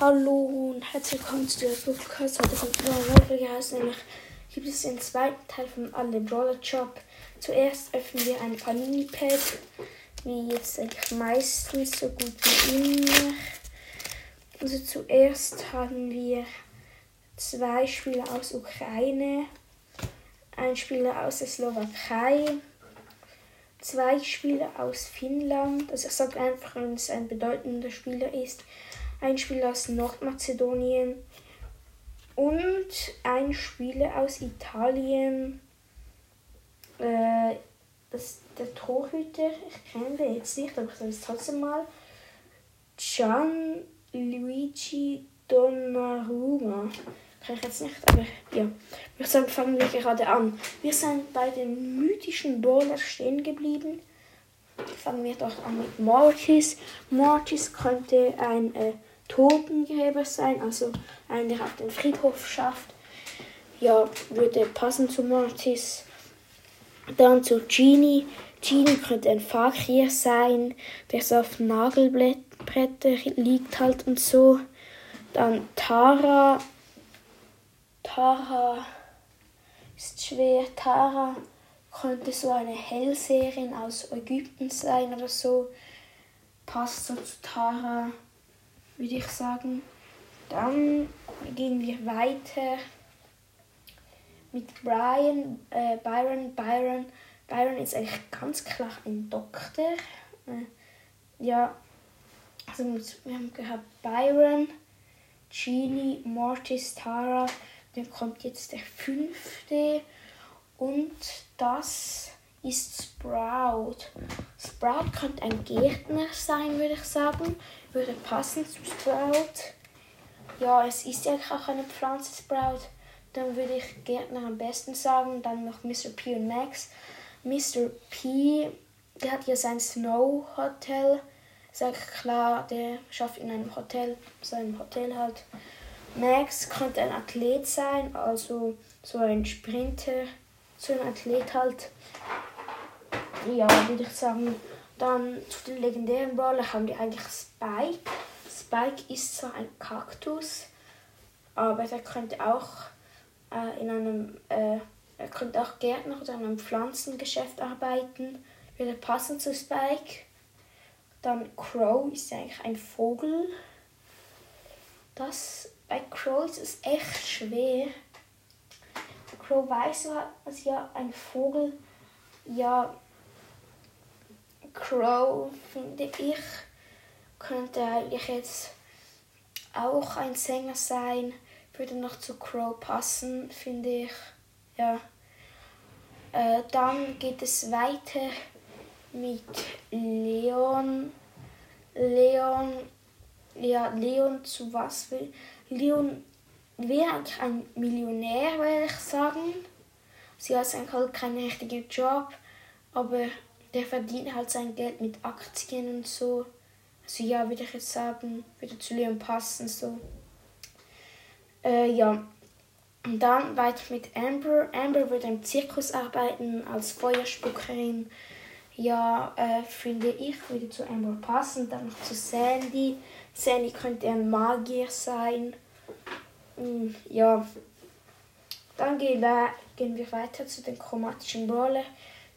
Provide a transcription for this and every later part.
Hallo und herzlich willkommen zu der Podcast. Heute kommt Folge raus, nämlich gibt es den zweiten Teil von Alle Brawler Job. Zuerst öffnen wir ein Panini-Pad, wie jetzt eigentlich meistens, so gut wie immer. Also zuerst haben wir zwei Spieler aus Ukraine, ein Spieler aus der Slowakei, zwei Spieler aus Finnland. Also ich sage einfach, wenn es ein bedeutender Spieler ist ein Spieler aus Nordmazedonien und ein Spieler aus Italien. Äh, das, der Torhüter, ich kenne den jetzt nicht, aber ich sage es trotzdem mal. Gianluigi Donnarumma. Kann ich jetzt nicht, aber ja. Ich sagen, fangen wir gerade an. Wir sind bei den mythischen Bowlers stehen geblieben. Fangen wir doch an mit Mortis. Mortis könnte ein äh, Totengräber sein, also einer, der auf den Friedhof schafft. Ja, würde passen zu Mortis. Dann zu Genie. Genie könnte ein Fakir sein, der so auf Nagelbretter liegt halt und so. Dann Tara. Tara ist schwer. Tara könnte so eine Hellseherin aus Ägypten sein oder so. Passt so zu Tara würde ich sagen. Dann gehen wir weiter mit Brian, äh, Byron. Byron. Byron ist eigentlich ganz klar ein Doktor. Äh, ja, also wir haben gehabt Byron, Genie, Mortis, Tara. Dann kommt jetzt der fünfte und das ist Sprout. Sprout könnte ein Gärtner sein, würde ich sagen würde passen zu Sprout. Ja, es ist ja auch eine Pflanze Sprout. Dann würde ich Gärtner am besten sagen. Dann noch Mr. P und Max. Mr. P, der hat ja sein Snow Hotel. Sag klar, der schafft in einem Hotel, seinem Hotel halt. Max könnte ein Athlet sein, also so ein Sprinter, so ein Athlet halt. Ja, würde ich sagen, dann zu den legendären Brawler haben wir eigentlich Spike. Spike ist zwar ein Kaktus, aber der könnte auch äh, in einem, äh, er könnte auch Gärtner oder in einem Pflanzengeschäft arbeiten. Würde passen zu Spike. Dann Crow ist eigentlich ein Vogel. Das bei Crow ist es echt schwer. Crow weiß was ja ein Vogel ja Crow, finde ich, könnte eigentlich jetzt auch ein Sänger sein. Würde noch zu Crow passen, finde ich. Ja. Äh, dann geht es weiter mit Leon. Leon, ja, Leon zu was will? Leon wäre eigentlich ein Millionär, würde ich sagen. Sie hat eigentlich keinen richtigen Job, aber der verdient halt sein Geld mit Aktien und so. Also ja, würde ich jetzt sagen, würde zu Leon passen so. Äh, ja. Und dann weiter mit Amber. Amber würde im Zirkus arbeiten als Feuerspuckerin. Ja, äh, finde ich, würde zu Amber passen. Dann noch zu Sandy. Sandy könnte ein Magier sein. Mm, ja. Dann gehen wir, gehen wir weiter zu den chromatischen Brawler.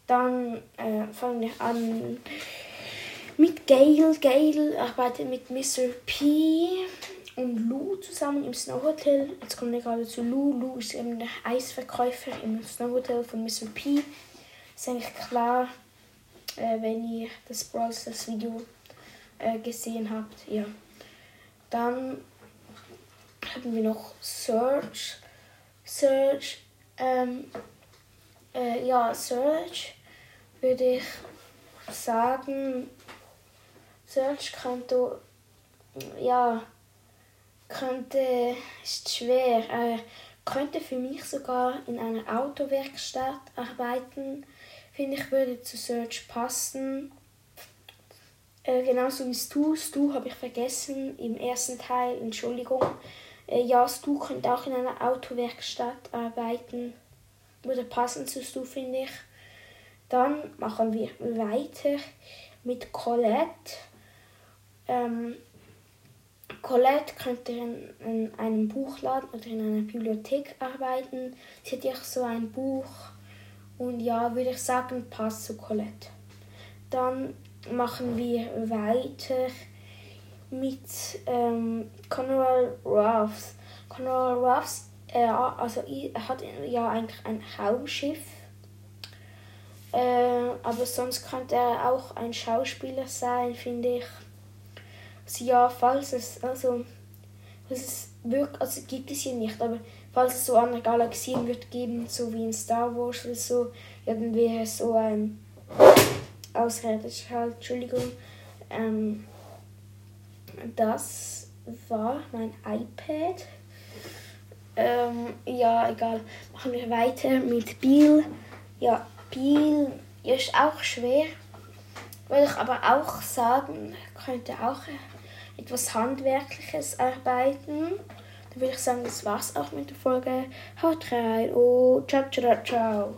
Dann äh, fangen wir an mit Gail. Gail arbeitet mit Mr. P und Lou zusammen im Snow Hotel. Jetzt kommen wir gerade zu Lou. Lou ist eben der Eisverkäufer im Snow Hotel von Mr. P. Ist eigentlich klar, äh, wenn ihr das Bros. das Video äh, gesehen habt. Ja. Dann haben wir noch Search. Search ähm, äh, ja, Search würde ich sagen, Search könnte, ja, könnte, ist schwer, äh, könnte für mich sogar in einer Autowerkstatt arbeiten. Finde ich, würde zu Search passen. Äh, genauso wie Stu. Stu habe ich vergessen im ersten Teil, Entschuldigung. Äh, ja, Stu könnte auch in einer Autowerkstatt arbeiten würde passen zu du, finde ich. Dann machen wir weiter mit Colette. Ähm, Colette könnte in, in einem Buchladen oder in einer Bibliothek arbeiten. Sie hat ja so ein Buch und ja, würde ich sagen, passt zu Colette. Dann machen wir weiter mit ähm, Conrad Ruffs. Conrad Ruffs äh, also, er hat ja eigentlich ein Raumschiff. Äh, aber sonst könnte er auch ein Schauspieler sein, finde ich. Also, ja, falls es, also, falls es wirklich, also gibt es hier nicht, aber falls es so andere Galaxien wird geben, so wie in Star Wars oder so, ja, dann wäre es so ein Ausredisch halt, Entschuldigung. Ähm, das war mein iPad. Ähm, ja, egal. Machen wir weiter mit Biel. Ja, Biel ist auch schwer. Würde ich aber auch sagen, könnte auch etwas Handwerkliches arbeiten. Dann würde ich sagen, das war's auch mit der Folge. Haut rein und ciao, ciao, ciao.